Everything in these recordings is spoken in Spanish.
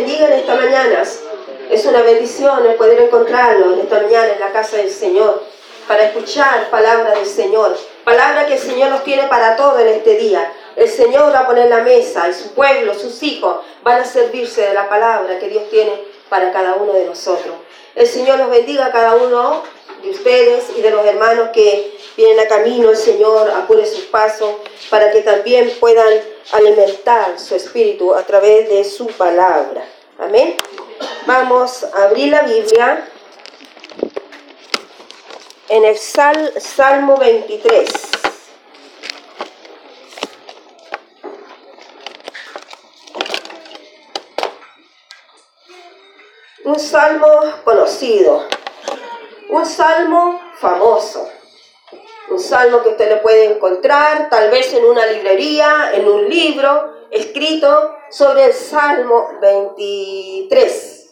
bendiga en esta mañana. Es una bendición el poder encontrarlo en esta mañana en la casa del Señor para escuchar palabra del Señor. Palabra que el Señor nos tiene para todo en este día. El Señor va a poner la mesa y su pueblo, sus hijos, van a servirse de la palabra que Dios tiene para cada uno de nosotros. El Señor los bendiga a cada uno de ustedes y de los hermanos que vienen a camino. El Señor apure sus pasos para que también puedan alimentar su espíritu a través de su palabra. Amén. Vamos a abrir la Biblia en el Salmo 23. Un salmo conocido, un salmo famoso, un salmo que usted le puede encontrar tal vez en una librería, en un libro escrito sobre el Salmo 23,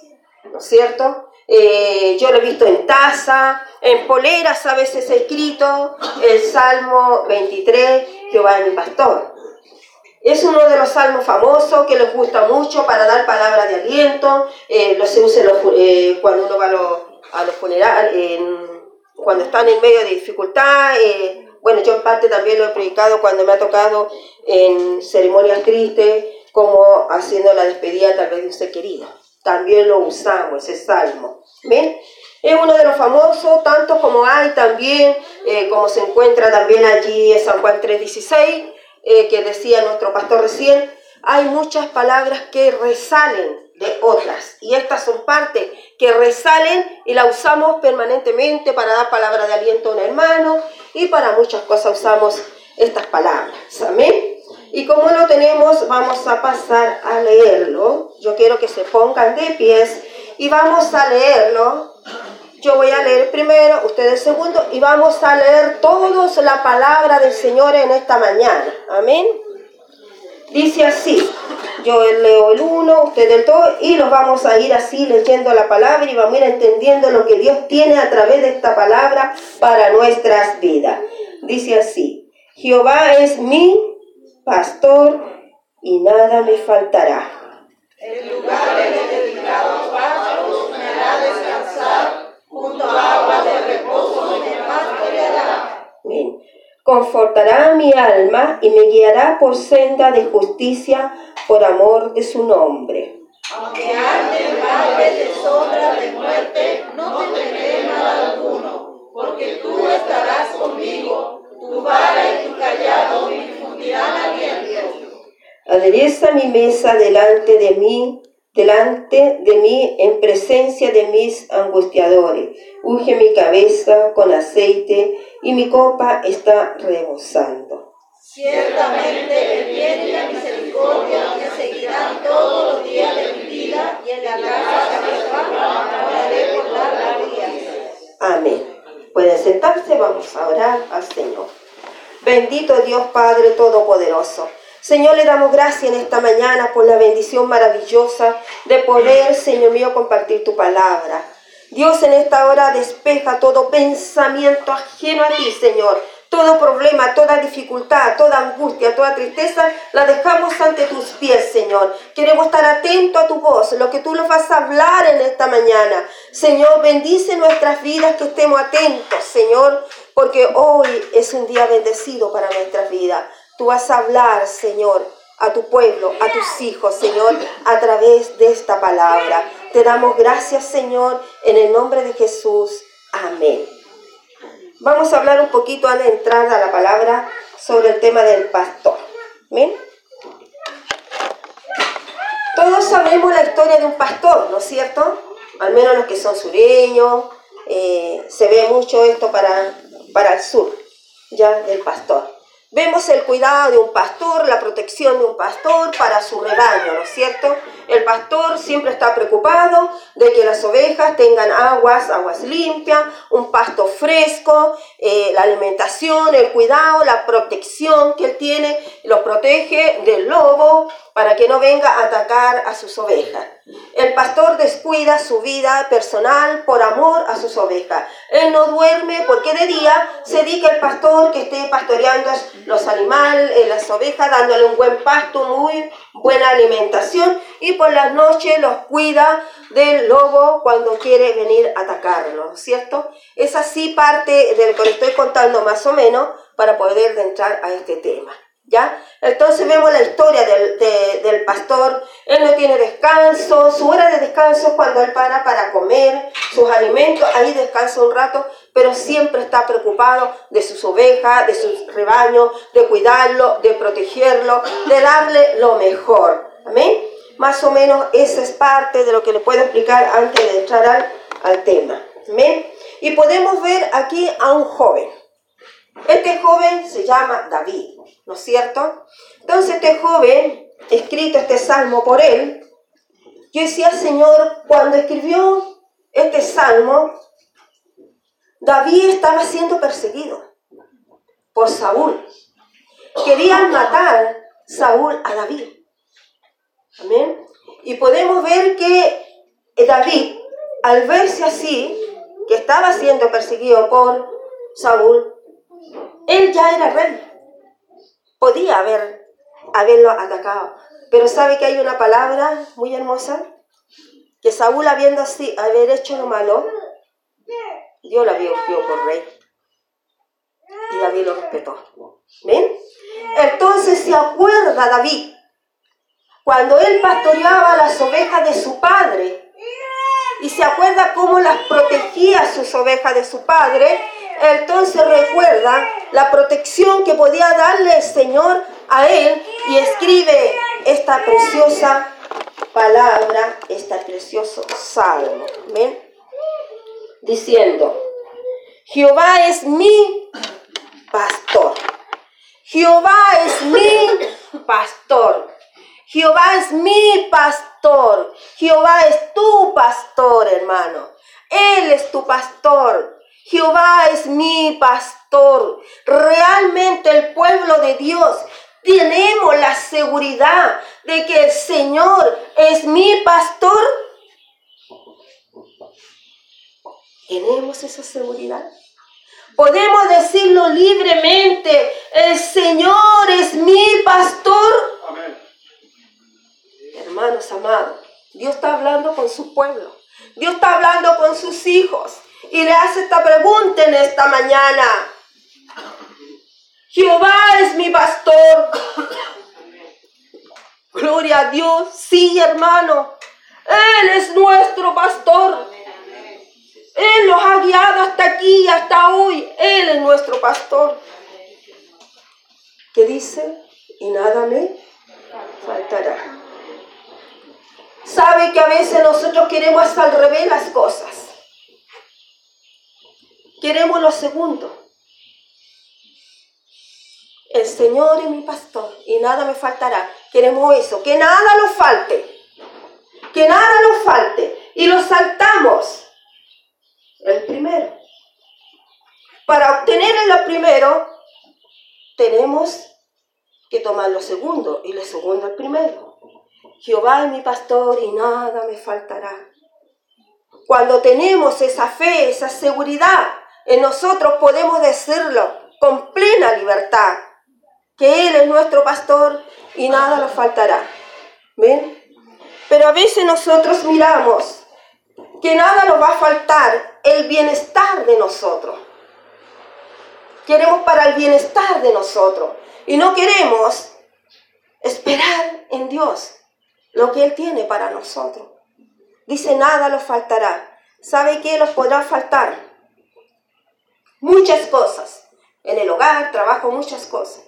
¿no es cierto? Eh, yo lo he visto en taza, en poleras a veces escrito, el Salmo 23, Jehová es mi pastor. Es uno de los salmos famosos que les gusta mucho para dar palabras de aliento, eh, lo se usa eh, cuando uno va a los, funerales, cuando están en medio de dificultad. bueno, yo en parte también lo he predicado cuando me ha tocado en ceremonias tristes, como haciendo la despedida tal vez de un ser querido. También lo usamos, ese salmo. ¿Ven? Es uno de los famosos, tanto como hay también, eh, como se encuentra también allí en San Juan 3.16, eh, que decía nuestro pastor recién, hay muchas palabras que resalen de otras. Y estas son partes que resalen y la usamos permanentemente para dar palabra de aliento a un hermano y para muchas cosas usamos estas palabras. Amén. Y como lo tenemos, vamos a pasar a leerlo. Yo quiero que se pongan de pies y vamos a leerlo. Yo voy a leer primero, ustedes segundo, y vamos a leer todos la palabra del Señor en esta mañana. Amén. Dice así, yo leo el uno, usted el dos, y nos vamos a ir así leyendo la palabra y vamos a ir entendiendo lo que Dios tiene a través de esta palabra para nuestras vidas. Dice así, Jehová es mi pastor, y nada me faltará. En lugares dedicados pastos me hará descansar, junto a aguas de reposo me pastoreará. Bien. Confortará mi alma y me guiará por senda de justicia por amor de su nombre. Aunque ande en valle de sombra de muerte, no temeré mal alguno, porque tú estarás conmigo, tu vara y tu callado me Adereza mi mesa delante de mí, delante de mí en presencia de mis angustiadores. Unge mi cabeza con aceite y mi copa está rebosando. Ciertamente el bien y la misericordia Amén. Pueden sentarse, vamos a orar al Señor. Bendito Dios Padre Todopoderoso. Señor, le damos gracias en esta mañana por la bendición maravillosa de poder, Señor mío, compartir tu palabra. Dios, en esta hora despeja todo pensamiento ajeno a ti, Señor. Todo problema, toda dificultad, toda angustia, toda tristeza, la dejamos ante tus pies, Señor. Queremos estar atentos a tu voz, lo que tú nos vas a hablar en esta mañana. Señor, bendice nuestras vidas, que estemos atentos, Señor, porque hoy es un día bendecido para nuestras vidas. Tú vas a hablar, Señor, a tu pueblo, a tus hijos, Señor, a través de esta palabra. Te damos gracias, Señor, en el nombre de Jesús. Amén. Vamos a hablar un poquito de entrar a la palabra sobre el tema del pastor. ¿Bien? Todos sabemos la historia de un pastor, ¿no es cierto? Al menos los que son sureños, eh, se ve mucho esto para, para el sur, ya del pastor. Vemos el cuidado de un pastor, la protección de un pastor para su rebaño, ¿no es cierto? El pastor siempre está preocupado de que las ovejas tengan aguas, aguas limpias, un pasto fresco, eh, la alimentación, el cuidado, la protección que él tiene, los protege del lobo para que no venga a atacar a sus ovejas. El pastor descuida su vida personal por amor a sus ovejas. Él no duerme porque de día se dedica el pastor que esté pastoreando los animales, eh, las ovejas, dándole un buen pasto, muy buena alimentación y por las noches los cuida del lobo cuando quiere venir a atacarlo, ¿cierto? Es así parte del que le estoy contando más o menos para poder entrar a este tema. ¿Ya? Entonces vemos la historia del, del, pastor. Él no tiene descanso. Su hora de descanso es cuando él para para comer sus alimentos. Ahí descansa un rato, pero siempre está preocupado de sus ovejas, de sus rebaños, de cuidarlo, de protegerlo, de darle lo mejor. Amén. Más o menos esa es parte de lo que le puedo explicar antes de entrar al, al tema. Amén. Y podemos ver aquí a un joven. Este joven se llama David. ¿No es cierto? Entonces este joven, escrito este salmo por él, yo decía, Señor, cuando escribió este salmo, David estaba siendo perseguido por Saúl. Querían matar Saúl a David. Amén. Y podemos ver que David, al verse así, que estaba siendo perseguido por Saúl, él ya era rey podía haber, haberlo atacado. Pero sabe que hay una palabra muy hermosa, que Saúl habiendo así, haber hecho lo malo, Dios lo había ungido por rey. Y David lo respetó. ¿Ven? Entonces se acuerda David, cuando él pastoreaba las ovejas de su padre, y se acuerda cómo las protegía sus ovejas de su padre, entonces recuerda la protección que podía darle el Señor a él y escribe esta preciosa palabra, este precioso salmo. ¿Ven? Diciendo, Jehová es mi pastor. Jehová es mi pastor. Jehová es mi pastor. Jehová es tu pastor, hermano. Él es tu pastor. Jehová es mi pastor. Realmente el pueblo de Dios tenemos la seguridad de que el Señor es mi pastor. ¿Tenemos esa seguridad? Podemos decirlo libremente, el Señor es mi pastor. Hermanos amados, Dios está hablando con su pueblo. Dios está hablando con sus hijos y le hace esta pregunta en esta mañana. Jehová es mi pastor. Gloria a Dios. Sí, hermano. Él es nuestro pastor. Él nos ha guiado hasta aquí, hasta hoy. Él es nuestro pastor. ¿Qué dice? Y nada me faltará. Sabe que a veces nosotros queremos hasta al revés las cosas. Queremos lo segundo. El Señor es mi pastor y nada me faltará. Queremos eso, que nada nos falte. Que nada nos falte. Y lo saltamos. El primero. Para obtener el primero, tenemos que tomar lo segundo y lo segundo el primero. Jehová es mi pastor y nada me faltará. Cuando tenemos esa fe, esa seguridad, en nosotros podemos decirlo con plena libertad, que Él es nuestro pastor y nada nos faltará. ¿Ven? Pero a veces nosotros miramos que nada nos va a faltar el bienestar de nosotros. Queremos para el bienestar de nosotros y no queremos esperar en Dios lo que Él tiene para nosotros. Dice, nada nos faltará. ¿Sabe qué nos podrá faltar? Muchas cosas. En el hogar, trabajo, muchas cosas.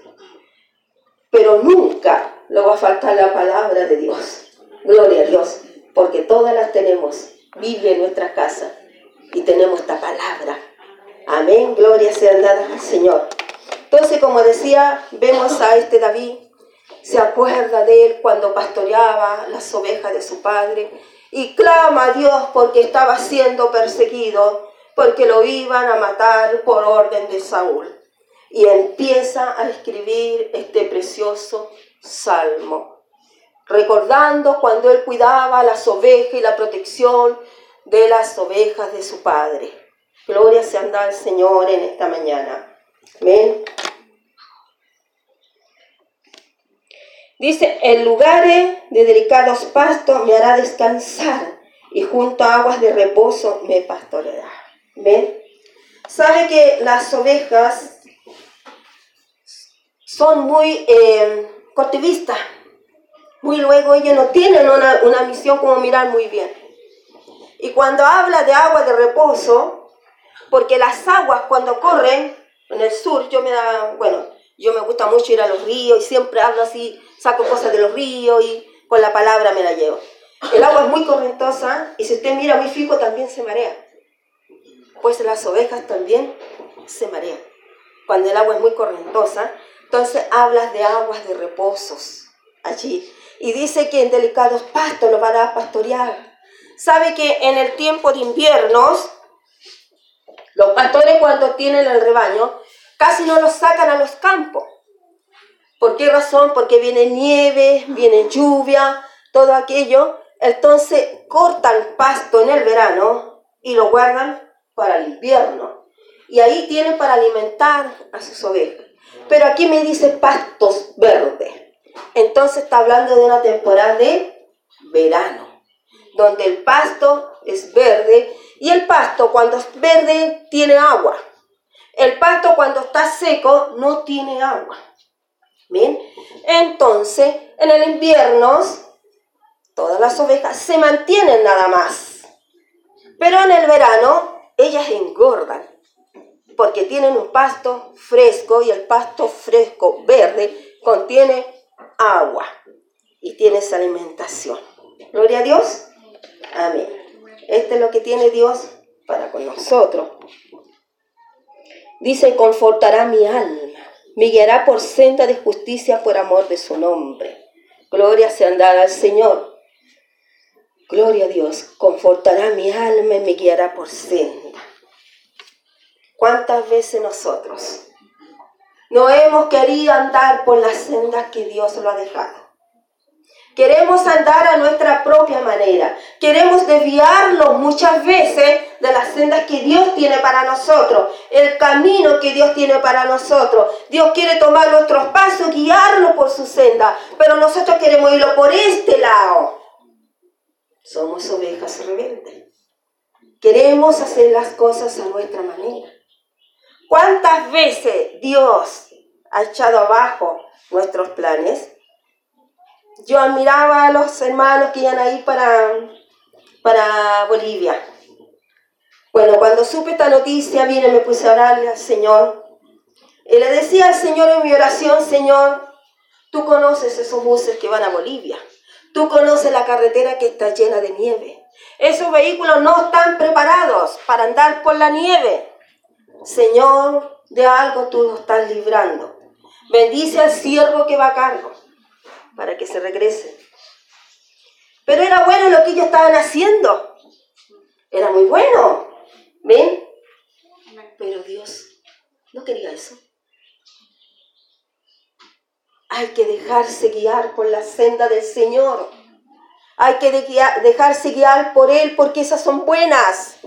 Pero nunca le va a faltar la palabra de Dios. Gloria a Dios, porque todas las tenemos. Vive en nuestra casa y tenemos esta palabra. Amén, gloria sea dada al Señor. Entonces, como decía, vemos a este David, se acuerda de él cuando pastoreaba las ovejas de su padre y clama a Dios porque estaba siendo perseguido porque lo iban a matar por orden de Saúl. Y empieza a escribir este precioso salmo. recordando cuando él cuidaba las ovejas y la protección de las ovejas de su padre. Gloria sea al Señor en esta mañana. Amén. Dice, en lugares de delicados pastos me hará descansar y junto a aguas de reposo me pastoreará. ¿Ven? Sabe que las ovejas son muy eh, cortivistas. Muy luego ellos no tienen una, una misión como mirar muy bien. Y cuando habla de agua de reposo, porque las aguas cuando corren en el sur, yo me da, bueno, yo me gusta mucho ir a los ríos y siempre hablo así, saco cosas de los ríos y con la palabra me la llevo. El agua es muy correntosa y si usted mira muy fijo también se marea. Pues las ovejas también se marean. Cuando el agua es muy correntosa, entonces hablas de aguas de reposos allí. Y dice que en delicados pastos lo van a pastorear. Sabe que en el tiempo de inviernos, los pastores cuando tienen el rebaño, casi no los sacan a los campos. ¿Por qué razón? Porque viene nieve, viene lluvia, todo aquello. Entonces cortan pasto en el verano y lo guardan para el invierno. Y ahí tienen para alimentar a sus ovejas. Pero aquí me dice pastos verdes. Entonces está hablando de una temporada de verano, donde el pasto es verde y el pasto cuando es verde tiene agua. El pasto cuando está seco no tiene agua. Bien, entonces en el invierno todas las ovejas se mantienen nada más. Pero en el verano ellas engordan porque tienen un pasto fresco y el pasto fresco verde contiene agua y tiene esa alimentación. Gloria a Dios. Amén. Este es lo que tiene Dios para con nosotros. Dice, confortará mi alma, me guiará por senda de justicia por amor de su nombre. Gloria sea dada al Señor. Gloria a Dios, confortará mi alma y me guiará por senda. ¿Cuántas veces nosotros no hemos querido andar por las sendas que Dios lo ha dejado? Queremos andar a nuestra propia manera. Queremos desviarnos muchas veces de las sendas que Dios tiene para nosotros, el camino que Dios tiene para nosotros. Dios quiere tomar nuestros pasos, guiarnos por su senda, pero nosotros queremos irlo por este lado. Somos ovejas rebeldes. Queremos hacer las cosas a nuestra manera. ¿Cuántas veces Dios ha echado abajo nuestros planes? Yo admiraba a los hermanos que iban ahí para, para Bolivia. Bueno, cuando supe esta noticia, vine y me puse a orarle al Señor. Y le decía al Señor en mi oración, Señor, tú conoces esos buses que van a Bolivia. Tú conoces la carretera que está llena de nieve. Esos vehículos no están preparados para andar por la nieve. Señor, de algo tú nos estás librando. Bendice al siervo que va a cargo para que se regrese. Pero era bueno lo que ellos estaban haciendo. Era muy bueno. ¿Ven? Pero Dios no quería eso. Hay que dejarse guiar por la senda del Señor. Hay que dejarse guiar por Él porque esas son buenas.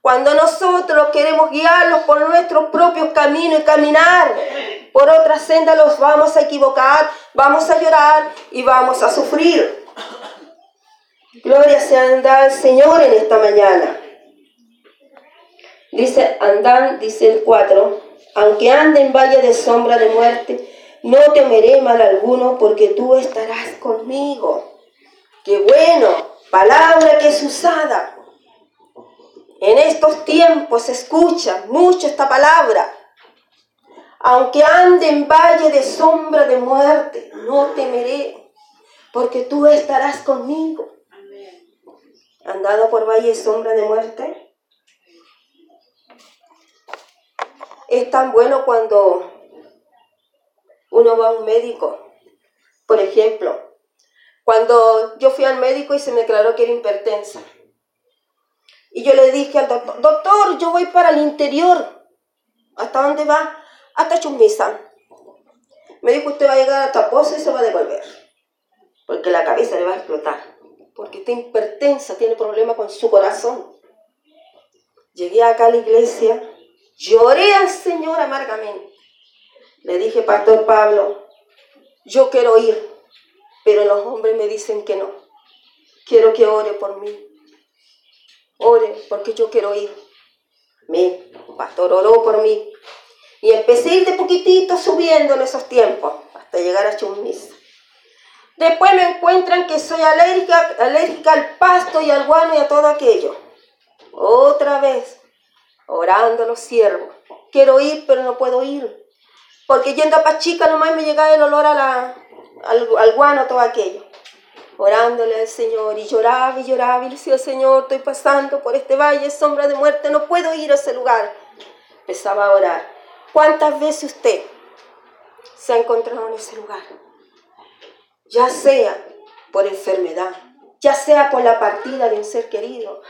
Cuando nosotros queremos guiarlos por nuestros propios caminos y caminar por otra senda, los vamos a equivocar, vamos a llorar y vamos a sufrir. Gloria sea al Señor en esta mañana. Dice, andan, dice el 4, aunque ande en valle de sombra de muerte, no temeré mal alguno porque tú estarás conmigo. Qué bueno, palabra que es usada en estos tiempos se escucha mucho esta palabra. Aunque ande en valle de sombra de muerte, no temeré, porque tú estarás conmigo. ¿Andado por valle de sombra de muerte? Es tan bueno cuando uno va a un médico. Por ejemplo, cuando yo fui al médico y se me declaró que era hipertensa. Y yo le dije al doctor, doctor, yo voy para el interior. ¿Hasta dónde va? Hasta Chumbisa. Me dijo, usted va a llegar a Taposa y se va a devolver. porque la cabeza le va a explotar, porque está hipertensa, tiene problemas con su corazón. Llegué acá a la iglesia, lloré al Señor amargamente. Le dije, Pastor Pablo, yo quiero ir, pero los hombres me dicen que no. Quiero que ore por mí. Ore porque yo quiero ir. Mi pastor oró por mí. Y empecé a ir de poquitito subiendo en esos tiempos, hasta llegar a Chumis. Después me encuentran que soy alérgica, alérgica al pasto y al guano y a todo aquello. Otra vez, orando a los siervos. Quiero ir, pero no puedo ir. Porque yendo a Pachica nomás me llegaba el olor a la, al, al guano, todo aquello. Orándole al Señor y lloraba y lloraba y le decía, Señor, estoy pasando por este valle, sombra de muerte, no puedo ir a ese lugar. Empezaba a orar. ¿Cuántas veces usted se ha encontrado en ese lugar? Ya sea por enfermedad, ya sea por la partida de un ser querido,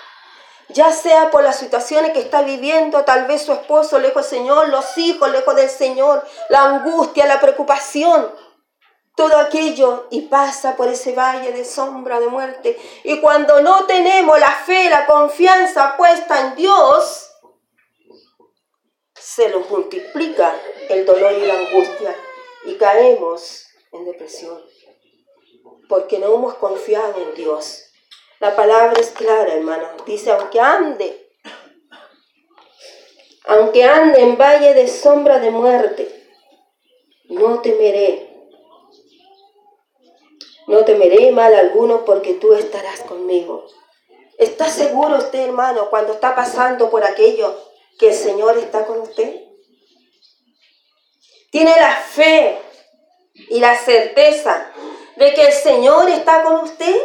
ya sea por las situaciones que está viviendo, tal vez su esposo lejos del Señor, los hijos lejos del Señor, la angustia, la preocupación, todo aquello y pasa por ese valle de sombra de muerte. Y cuando no tenemos la fe, la confianza puesta en Dios, se nos multiplica el dolor y la angustia y caemos en depresión porque no hemos confiado en Dios. La palabra es clara, hermano. Dice, aunque ande, aunque ande en valle de sombra de muerte, no temeré. No temeré mal alguno porque tú estarás conmigo. ¿Está seguro usted, hermano, cuando está pasando por aquello que el Señor está con usted? Tiene la fe y la certeza de que el Señor está con usted.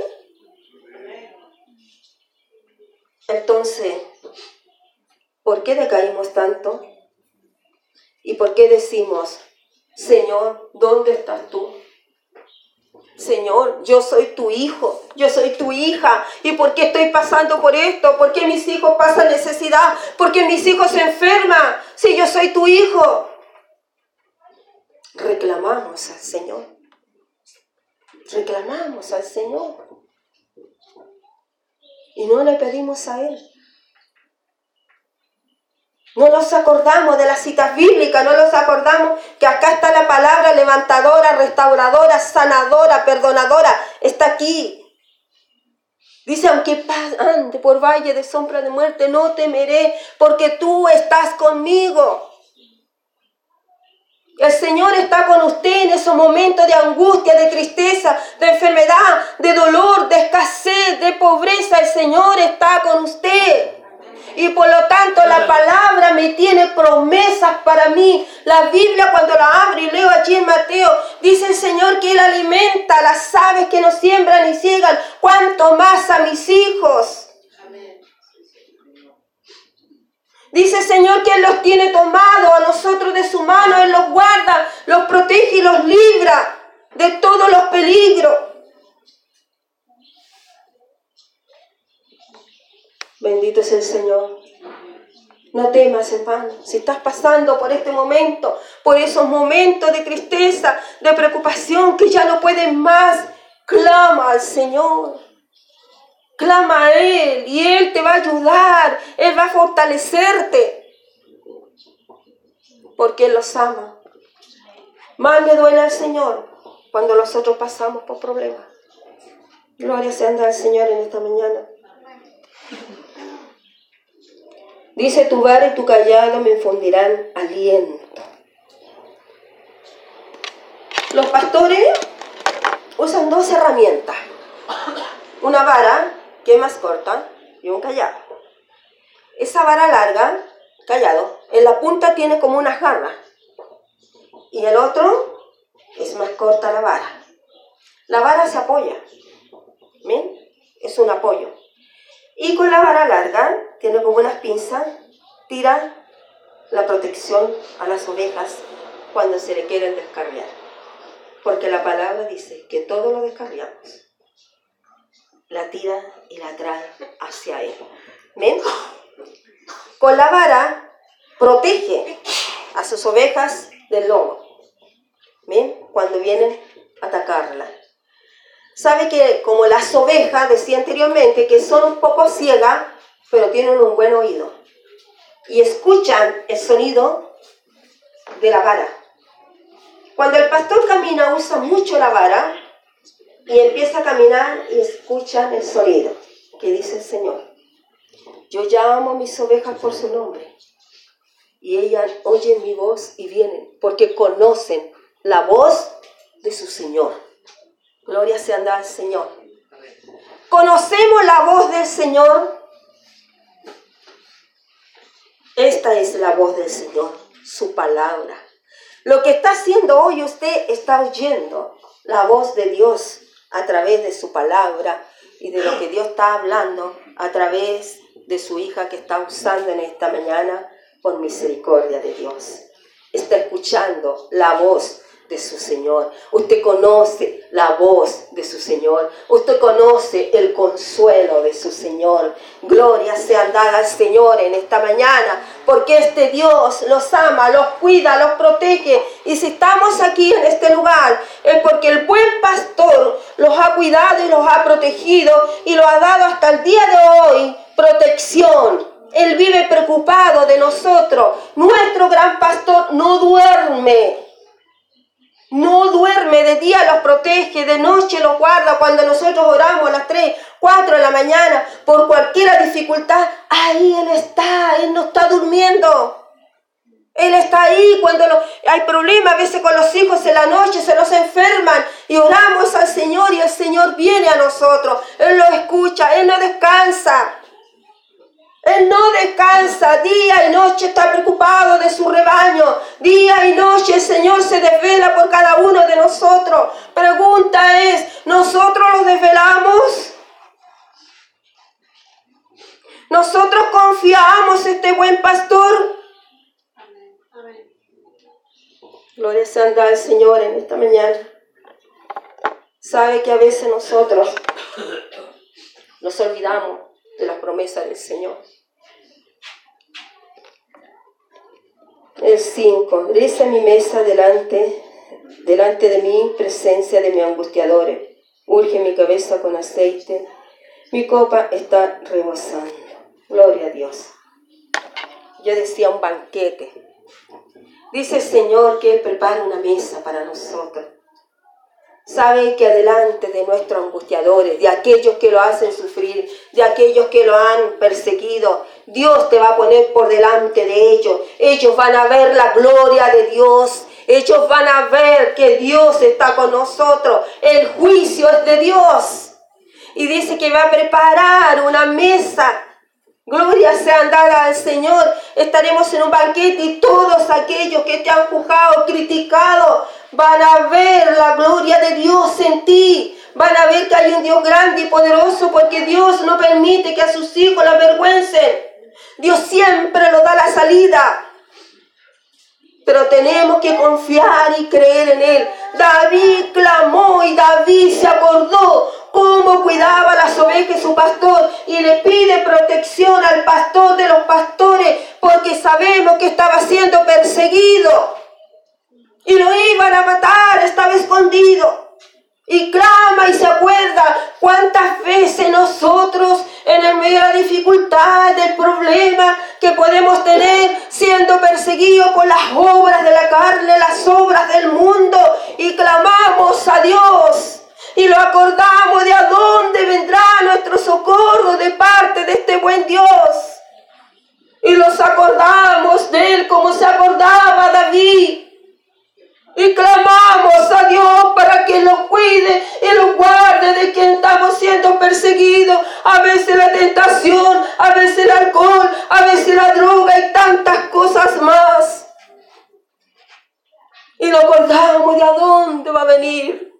Entonces, ¿por qué decaímos tanto? ¿Y por qué decimos, Señor, ¿dónde estás tú? Señor, yo soy tu hijo, yo soy tu hija. ¿Y por qué estoy pasando por esto? ¿Por qué mis hijos pasan necesidad? ¿Por qué mis hijos se enferman? Si yo soy tu hijo. Reclamamos al Señor. Reclamamos al Señor. Y no le pedimos a Él. No nos acordamos de las citas bíblicas, no nos acordamos que acá está la palabra levantadora, restauradora, sanadora, perdonadora. Está aquí. Dice, aunque ande por valle de sombra de muerte, no temeré, porque tú estás conmigo. El Señor está con usted en esos momentos de angustia, de tristeza, de enfermedad, de dolor, de escasez, de pobreza. El Señor está con usted. Y por lo tanto la palabra me tiene promesas para mí. La Biblia cuando la abro y leo allí en Mateo, dice el Señor que Él alimenta a las aves que no siembran ni ciegan, cuanto más a mis hijos. Dice el Señor que Él los tiene tomados a nosotros de su mano, Él los guarda, los protege y los libra de todos los peligros. Bendito es el Señor. No temas, hermano, si estás pasando por este momento, por esos momentos de tristeza, de preocupación que ya no pueden más, clama al Señor. Clama a Él y Él te va a ayudar, Él va a fortalecerte, porque Él los ama. Más le duele al Señor cuando nosotros pasamos por problemas. Gloria sea al Señor en esta mañana. Dice, tu vara y tu callado me infundirán aliento. Los pastores usan dos herramientas. Una vara, que es más corta, y un callado. Esa vara larga, callado, en la punta tiene como una jarra. Y el otro es más corta la vara. La vara se apoya. ¿Bien? Es un apoyo. Y con la vara larga, tiene como unas pinzas, tira la protección a las ovejas cuando se le quieren descarriar. Porque la palabra dice que todo lo descarriamos. La tira y la trae hacia él. ¿Ven? Con la vara protege a sus ovejas del lobo. ¿Ven? Cuando vienen a atacarla. Sabe que como las ovejas, decía anteriormente, que son un poco ciegas, pero tienen un buen oído. Y escuchan el sonido de la vara. Cuando el pastor camina usa mucho la vara y empieza a caminar y escuchan el sonido que dice el Señor. Yo llamo a mis ovejas por su nombre y ellas oyen mi voz y vienen porque conocen la voz de su Señor. Gloria sea al Señor. Conocemos la voz del Señor. Esta es la voz del Señor, su palabra. Lo que está haciendo hoy usted está oyendo la voz de Dios a través de su palabra y de lo que Dios está hablando a través de su hija que está usando en esta mañana por misericordia de Dios. Está escuchando la voz de su Señor. Usted conoce la voz de su Señor. Usted conoce el consuelo de su Señor. Gloria sea dada al Señor en esta mañana, porque este Dios los ama, los cuida, los protege. Y si estamos aquí en este lugar, es porque el buen pastor los ha cuidado y los ha protegido y lo ha dado hasta el día de hoy protección. Él vive preocupado de nosotros. Nuestro gran pastor no duerme. No duerme, de día los protege, de noche los guarda. Cuando nosotros oramos a las 3, 4 de la mañana por cualquier dificultad, ahí Él está, Él no está durmiendo. Él está ahí cuando hay problemas a veces con los hijos en la noche, se los enferman y oramos al Señor y el Señor viene a nosotros. Él lo escucha, Él no descansa. Él no descansa, día y noche está preocupado de su rebaño. Día y noche el Señor se desvela por cada uno de nosotros. Pregunta es, ¿nosotros los desvelamos? ¿Nosotros confiamos en este buen pastor? Gloria sea al Señor en esta mañana. Sabe que a veces nosotros nos olvidamos de las promesas del Señor. El 5. Reza mi mesa delante, delante de mí, presencia de mis angustiadores. Urge mi cabeza con aceite. Mi copa está rebosando. Gloria a Dios. Yo decía un banquete. Dice el Señor que Él prepara una mesa para nosotros. Sabe que adelante de nuestros angustiadores, de aquellos que lo hacen sufrir, de aquellos que lo han perseguido, Dios te va a poner por delante de ellos. Ellos van a ver la gloria de Dios. Ellos van a ver que Dios está con nosotros. El juicio es de Dios. Y dice que va a preparar una mesa Gloria sea dada al Señor. Estaremos en un banquete y todos aquellos que te han juzgado, criticado, van a ver la gloria de Dios en ti. Van a ver que hay un Dios grande y poderoso porque Dios no permite que a sus hijos la avergüencen. Dios siempre lo da la salida. Pero tenemos que confiar y creer en Él. David clamó y David se acordó cómo cuidaba las ovejas su pastor y le pide protección al pastor de los pastores porque sabemos que estaba siendo perseguido y lo iban a matar, estaba escondido. Y clama y se acuerda cuántas veces nosotros en el medio de la dificultad, del problema que podemos tener siendo perseguidos por las obras de la carne, las obras del mundo y clamamos a Dios y lo acordamos de a dónde vendrá nuestro socorro de parte de este buen Dios. Y los acordamos de él como se acordaba David y clamamos a Dios para que los cuide y los guarde de que estamos siendo perseguidos. A veces la tentación, a veces el alcohol, a veces la droga y tantas cosas más. Y lo acordamos de a dónde va a venir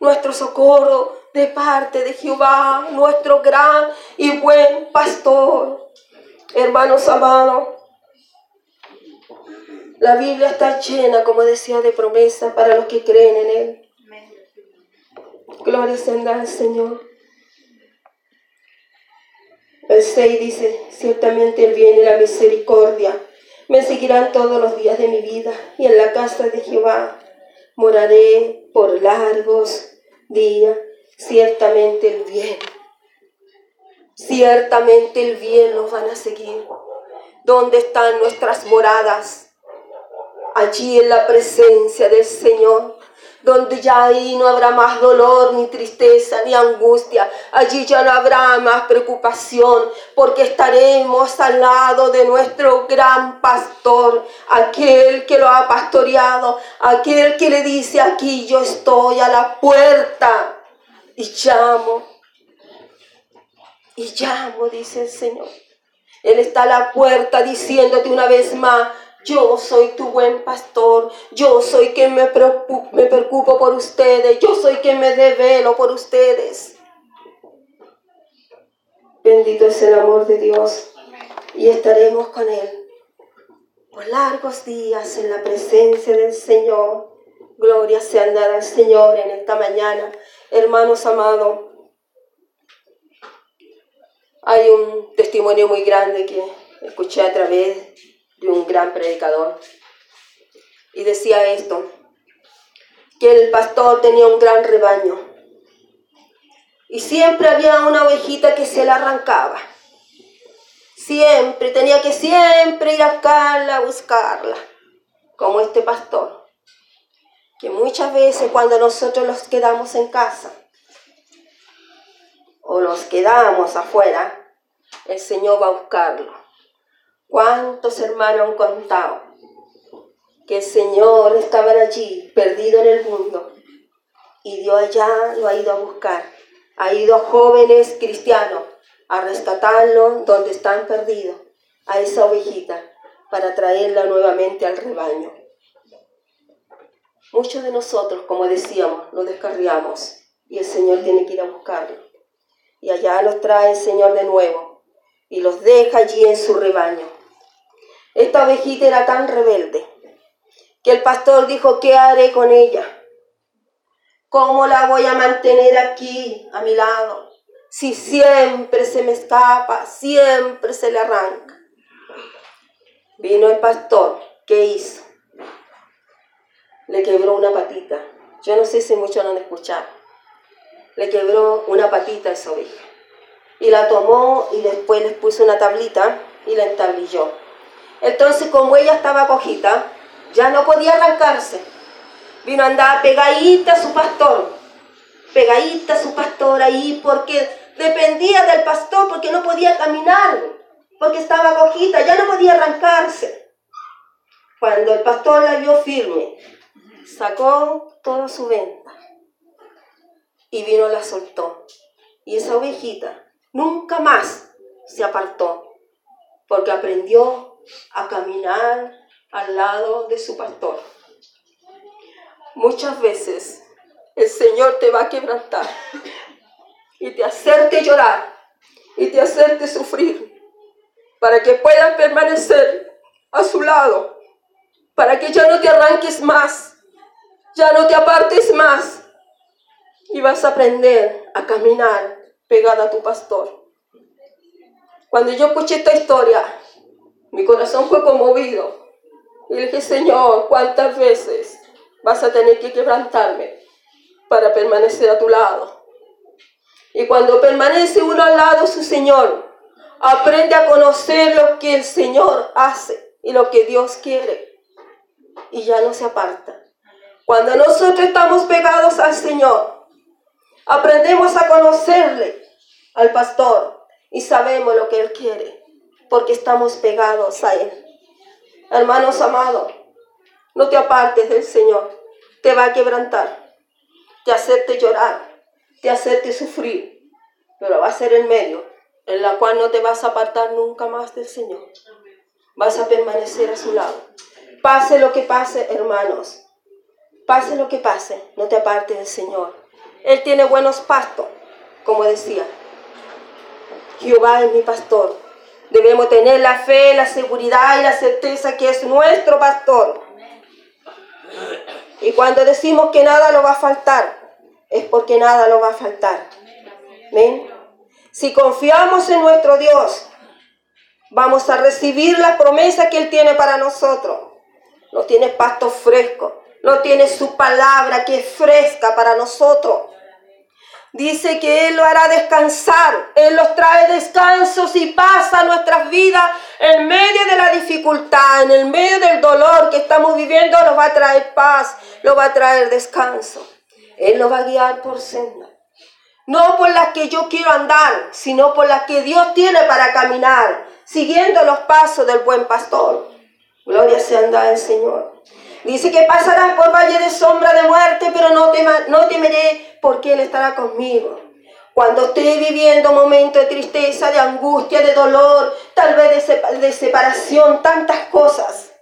nuestro socorro de parte de Jehová, nuestro gran y buen pastor. Hermanos amados, la Biblia está llena, como decía, de promesas para los que creen en Él. Gloria sea al Señor. El 6 dice, ciertamente el bien y la misericordia me seguirán todos los días de mi vida y en la casa de Jehová moraré por largos días. ciertamente el bien, ciertamente el bien nos van a seguir. ¿Dónde están nuestras moradas? Allí en la presencia del Señor donde ya ahí no habrá más dolor, ni tristeza, ni angustia. Allí ya no habrá más preocupación, porque estaremos al lado de nuestro gran pastor, aquel que lo ha pastoreado, aquel que le dice, aquí yo estoy a la puerta y llamo. Y llamo, dice el Señor. Él está a la puerta diciéndote una vez más, yo soy tu buen pastor. Yo soy quien me preocupo, me preocupo por ustedes. Yo soy quien me develo por ustedes. Bendito es el amor de Dios. Y estaremos con Él por largos días en la presencia del Señor. Gloria sea dada al Señor en esta mañana. Hermanos amados, hay un testimonio muy grande que escuché a través un gran predicador. Y decía esto, que el pastor tenía un gran rebaño. Y siempre había una ovejita que se la arrancaba. Siempre, tenía que siempre ir a buscarla, a buscarla. Como este pastor. Que muchas veces cuando nosotros los quedamos en casa o los quedamos afuera, el Señor va a buscarlo ¿Cuántos hermanos han contado que el Señor estaba allí, perdido en el mundo, y Dios allá lo ha ido a buscar? Ha ido jóvenes cristianos a rescatarlos donde están perdidos, a esa ovejita, para traerla nuevamente al rebaño. Muchos de nosotros, como decíamos, nos descarriamos y el Señor tiene que ir a buscarlo. Y allá los trae el Señor de nuevo y los deja allí en su rebaño. Esta ovejita era tan rebelde que el pastor dijo, ¿qué haré con ella? ¿Cómo la voy a mantener aquí a mi lado? Si siempre se me escapa, siempre se le arranca. Vino el pastor, ¿qué hizo? Le quebró una patita. Yo no sé si muchos lo han escuchado. Le quebró una patita a esa oveja. Y la tomó y después les puso una tablita y la entablilló. Entonces, como ella estaba cojita, ya no podía arrancarse. Vino a andar pegadita a su pastor, pegadita a su pastor ahí, porque dependía del pastor, porque no podía caminar, porque estaba cojita, ya no podía arrancarse. Cuando el pastor la vio firme, sacó toda su venta y vino la soltó. Y esa ovejita nunca más se apartó, porque aprendió a caminar al lado de su pastor. Muchas veces el Señor te va a quebrantar y te hacerte llorar y te hacerte sufrir para que puedas permanecer a su lado, para que ya no te arranques más, ya no te apartes más y vas a aprender a caminar pegada a tu pastor. Cuando yo escuché esta historia, mi corazón fue conmovido. Y le dije, Señor, ¿cuántas veces vas a tener que quebrantarme para permanecer a tu lado? Y cuando permanece uno al lado de su Señor, aprende a conocer lo que el Señor hace y lo que Dios quiere. Y ya no se aparta. Cuando nosotros estamos pegados al Señor, aprendemos a conocerle al pastor y sabemos lo que Él quiere porque estamos pegados a Él. Hermanos amados, no te apartes del Señor, te va a quebrantar, te hacerte llorar, te hacerte sufrir, pero va a ser el medio en la cual no te vas a apartar nunca más del Señor. Vas a permanecer a su lado. Pase lo que pase, hermanos. Pase lo que pase, no te apartes del Señor. Él tiene buenos pastos, como decía. Jehová es mi pastor, Debemos tener la fe, la seguridad y la certeza que es nuestro pastor. Y cuando decimos que nada lo va a faltar, es porque nada lo va a faltar. Si confiamos en nuestro Dios, vamos a recibir la promesa que Él tiene para nosotros. No tiene pasto fresco, no tiene su palabra que es fresca para nosotros. Dice que Él lo hará descansar. Él los trae descansos y pasa nuestras vidas en medio de la dificultad, en el medio del dolor que estamos viviendo. Nos va a traer paz, lo va a traer descanso. Él lo va a guiar por senda. No por las que yo quiero andar, sino por las que Dios tiene para caminar, siguiendo los pasos del buen pastor. Gloria sea al Señor. Dice que pasarás por valle de sombra de muerte, pero no, no temeré porque Él estará conmigo. Cuando esté viviendo momentos de tristeza, de angustia, de dolor, tal vez de, separación, tantas cosas,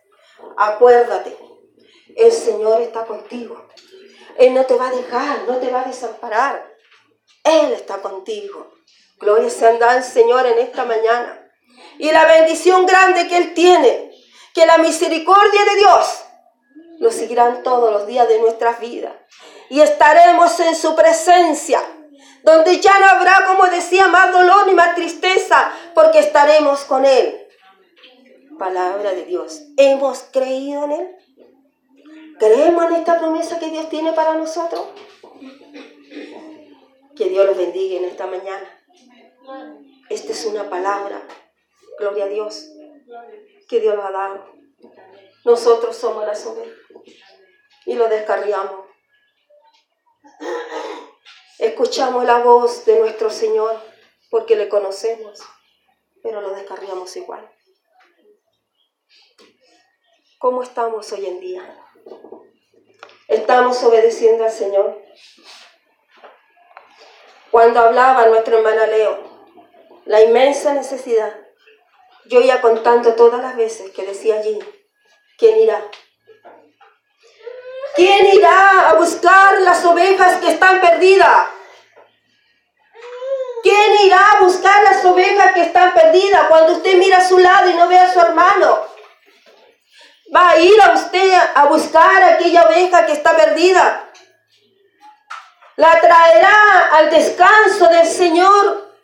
acuérdate, el Señor está contigo. Él no te va a dejar, no te va a desamparar. Él está contigo. Gloria sea al Señor en esta mañana. Y la bendición grande que Él tiene, que la misericordia de Dios nos seguirán todos los días de nuestras vidas. Y estaremos en su presencia, donde ya no habrá, como decía, más dolor ni más tristeza, porque estaremos con Él. Palabra de Dios. ¿Hemos creído en Él? ¿Creemos en esta promesa que Dios tiene para nosotros? Que Dios los bendiga en esta mañana. Esta es una palabra, gloria a Dios, que Dios nos ha dado. Nosotros somos las ovejas y lo descarriamos. Escuchamos la voz de nuestro Señor porque le conocemos, pero lo descarriamos igual. ¿Cómo estamos hoy en día? ¿Estamos obedeciendo al Señor? Cuando hablaba nuestra hermana Leo, la inmensa necesidad, yo iba contando todas las veces que decía allí, ¿quién irá? ¿Quién irá a buscar las ovejas que están perdidas? ¿Quién irá a buscar las ovejas que están perdidas cuando usted mira a su lado y no ve a su hermano? Va a ir a usted a buscar aquella oveja que está perdida. La traerá al descanso del Señor.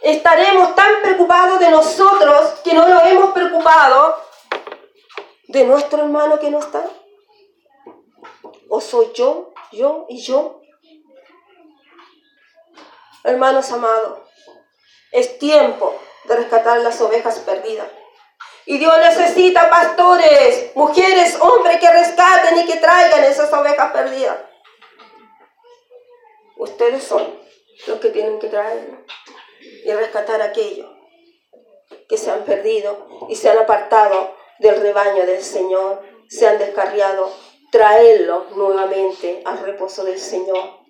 Estaremos tan preocupados de nosotros que no lo hemos preocupado de nuestro hermano que no está? ¿O soy yo, yo y yo? Hermanos amados, es tiempo de rescatar las ovejas perdidas. Y Dios necesita pastores, mujeres, hombres que rescaten y que traigan esas ovejas perdidas. Ustedes son los que tienen que traer y rescatar aquellos que se han perdido y se han apartado del rebaño del Señor, se han descarriado, traerlos nuevamente al reposo del Señor.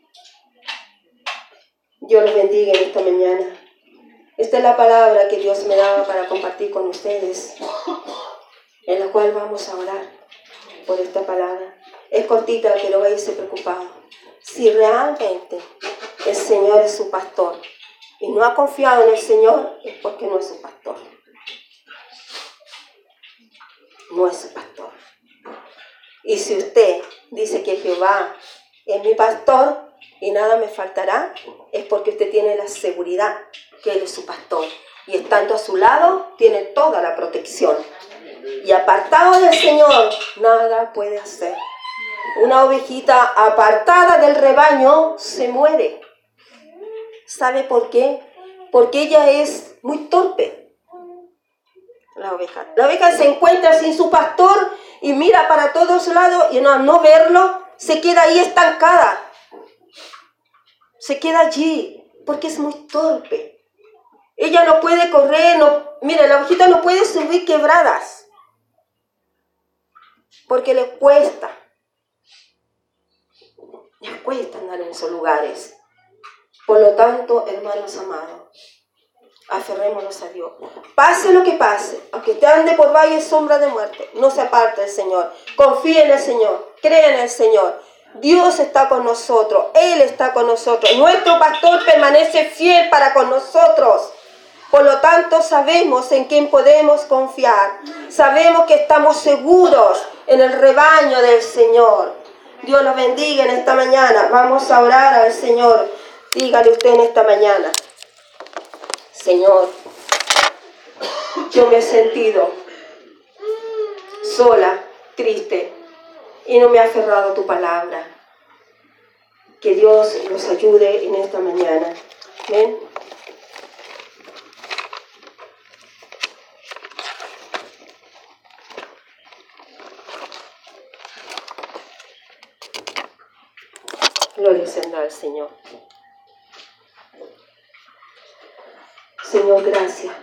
Dios los bendiga en esta mañana. Esta es la palabra que Dios me daba para compartir con ustedes, en la cual vamos a orar por esta palabra. Es cortita, que no vaya a ser preocupado. Si realmente el Señor es su pastor y no ha confiado en el Señor, es porque no es su pastor no es su pastor. Y si usted dice que Jehová es mi pastor y nada me faltará, es porque usted tiene la seguridad que Él es su pastor. Y estando a su lado, tiene toda la protección. Y apartado del Señor, nada puede hacer. Una ovejita apartada del rebaño se muere. ¿Sabe por qué? Porque ella es muy torpe la oveja. La oveja se encuentra sin su pastor y mira para todos lados y no, no verlo, se queda ahí estancada. Se queda allí porque es muy torpe. Ella no puede correr, no, mire, la ovejita no puede subir quebradas porque le cuesta. Le cuesta andar en esos lugares. Por lo tanto, hermanos amados, aferrémonos a Dios. Pase lo que pase, aunque te ande por valle sombra de muerte, no se aparte del Señor. Confíe en el Señor, cree en el Señor. Dios está con nosotros, Él está con nosotros. Nuestro pastor permanece fiel para con nosotros. Por lo tanto, sabemos en quién podemos confiar. Sabemos que estamos seguros en el rebaño del Señor. Dios los bendiga en esta mañana. Vamos a orar al Señor. Dígale usted en esta mañana. Señor, yo me he sentido sola, triste, y no me ha aferrado tu palabra. Que Dios nos ayude en esta mañana. Amén. Gloria al Señor. Señor, gracias.